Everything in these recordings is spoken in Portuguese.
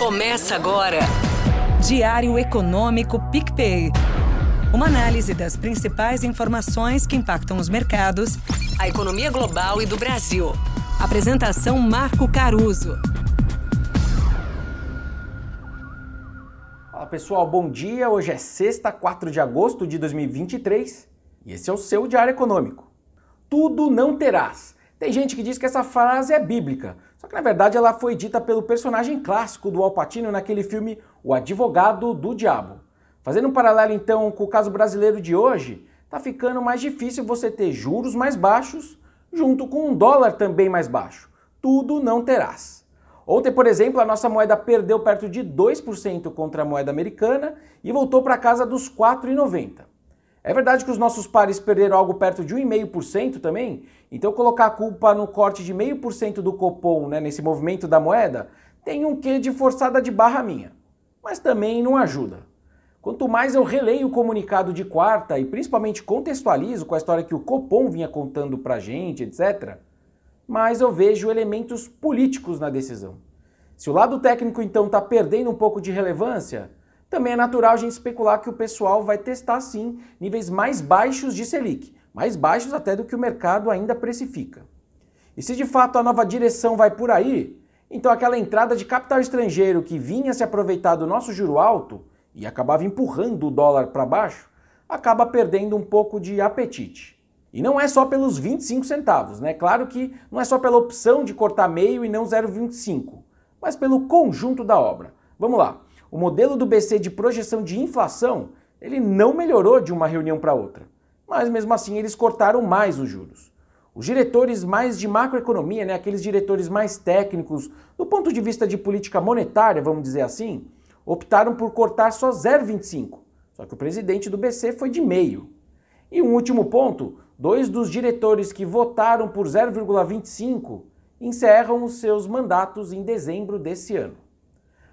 Começa agora. Diário Econômico PicPay. Uma análise das principais informações que impactam os mercados, A economia global e do Brasil. Apresentação Marco Caruso. Fala pessoal, bom dia. Hoje é sexta, 4 de agosto de 2023 e esse é o seu Diário Econômico. Tudo não terás. Tem gente que diz que essa frase é bíblica, só que na verdade ela foi dita pelo personagem clássico do Al Pacino naquele filme O Advogado do Diabo. Fazendo um paralelo então com o caso brasileiro de hoje, tá ficando mais difícil você ter juros mais baixos junto com um dólar também mais baixo. Tudo não terás. Ontem, por exemplo, a nossa moeda perdeu perto de 2% contra a moeda americana e voltou para casa dos 4,90. É verdade que os nossos pares perderam algo perto de 1,5% também, então colocar a culpa no corte de 0,5% do Copom, né, nesse movimento da moeda, tem um quê de forçada de barra minha. Mas também não ajuda. Quanto mais eu releio o comunicado de quarta e principalmente contextualizo com a história que o Copom vinha contando pra gente, etc., mais eu vejo elementos políticos na decisão. Se o lado técnico então está perdendo um pouco de relevância, também é natural a gente especular que o pessoal vai testar sim níveis mais baixos de Selic, mais baixos até do que o mercado ainda precifica. E se de fato a nova direção vai por aí, então aquela entrada de capital estrangeiro que vinha se aproveitar do nosso juro alto e acabava empurrando o dólar para baixo, acaba perdendo um pouco de apetite. E não é só pelos 25 centavos, né? Claro que não é só pela opção de cortar meio e não 0,25, mas pelo conjunto da obra. Vamos lá o modelo do BC de projeção de inflação, ele não melhorou de uma reunião para outra. Mas mesmo assim eles cortaram mais os juros. Os diretores mais de macroeconomia, né, aqueles diretores mais técnicos, do ponto de vista de política monetária, vamos dizer assim, optaram por cortar só 0,25. Só que o presidente do BC foi de meio. E um último ponto, dois dos diretores que votaram por 0,25 encerram os seus mandatos em dezembro desse ano.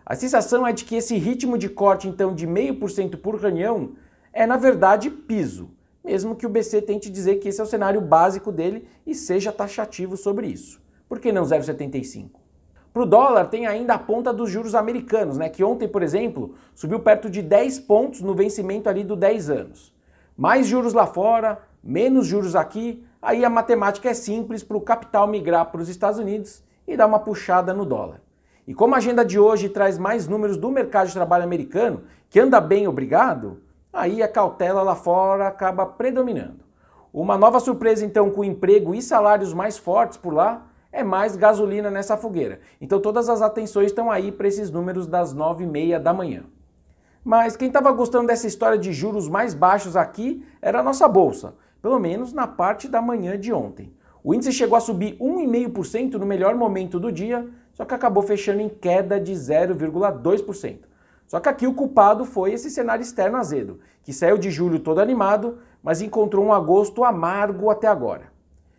A sensação é de que esse ritmo de corte, então, de 0,5% por reunião é, na verdade, piso, mesmo que o BC tente dizer que esse é o cenário básico dele e seja taxativo sobre isso. Por que não 0,75%? Para o dólar, tem ainda a ponta dos juros americanos, né, que ontem, por exemplo, subiu perto de 10 pontos no vencimento ali do 10 anos. Mais juros lá fora, menos juros aqui, aí a matemática é simples para o capital migrar para os Estados Unidos e dar uma puxada no dólar. E como a agenda de hoje traz mais números do mercado de trabalho americano, que anda bem, obrigado, aí a cautela lá fora acaba predominando. Uma nova surpresa então com emprego e salários mais fortes por lá é mais gasolina nessa fogueira. Então todas as atenções estão aí para esses números das 9h30 da manhã. Mas quem estava gostando dessa história de juros mais baixos aqui era a nossa bolsa, pelo menos na parte da manhã de ontem. O índice chegou a subir 1,5% no melhor momento do dia, só que acabou fechando em queda de 0,2%. Só que aqui o culpado foi esse cenário externo azedo, que saiu de julho todo animado, mas encontrou um agosto amargo até agora.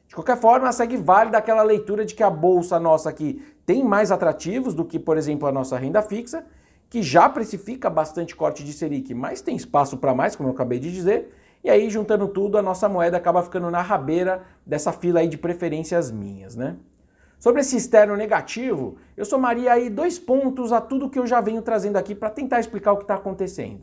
De qualquer forma, segue válida aquela leitura de que a bolsa nossa aqui tem mais atrativos do que, por exemplo, a nossa renda fixa, que já precifica bastante corte de Selic, mas tem espaço para mais, como eu acabei de dizer, e aí juntando tudo, a nossa moeda acaba ficando na rabeira dessa fila aí de preferências minhas, né? Sobre esse externo negativo, eu somaria aí dois pontos a tudo que eu já venho trazendo aqui para tentar explicar o que está acontecendo.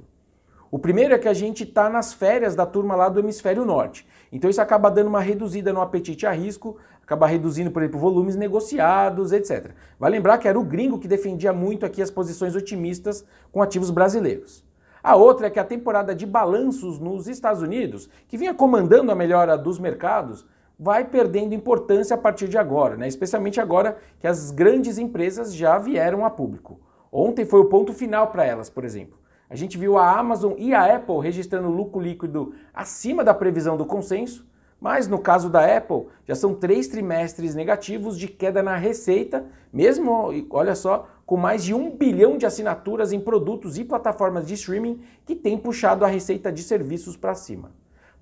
O primeiro é que a gente está nas férias da turma lá do hemisfério norte. Então isso acaba dando uma reduzida no apetite a risco, acaba reduzindo, por exemplo, volumes negociados, etc. Vai lembrar que era o gringo que defendia muito aqui as posições otimistas com ativos brasileiros. A outra é que a temporada de balanços nos Estados Unidos, que vinha comandando a melhora dos mercados, vai perdendo importância a partir de agora, né? especialmente agora que as grandes empresas já vieram a público. Ontem foi o ponto final para elas, por exemplo. A gente viu a Amazon e a Apple registrando lucro líquido acima da previsão do consenso, mas no caso da Apple, já são três trimestres negativos de queda na receita, mesmo, olha só, com mais de um bilhão de assinaturas em produtos e plataformas de streaming que tem puxado a receita de serviços para cima.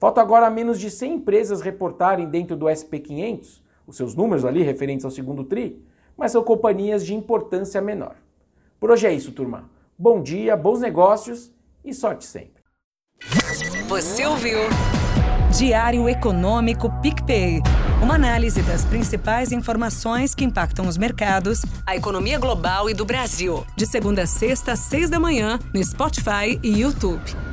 Falta agora menos de 100 empresas reportarem dentro do SP500, os seus números ali referentes ao segundo TRI, mas são companhias de importância menor. Por hoje é isso, turma. Bom dia, bons negócios e sorte sempre. Você ouviu? Diário Econômico PicPay. Uma análise das principais informações que impactam os mercados, a economia global e do Brasil. De segunda a sexta, às seis da manhã, no Spotify e YouTube.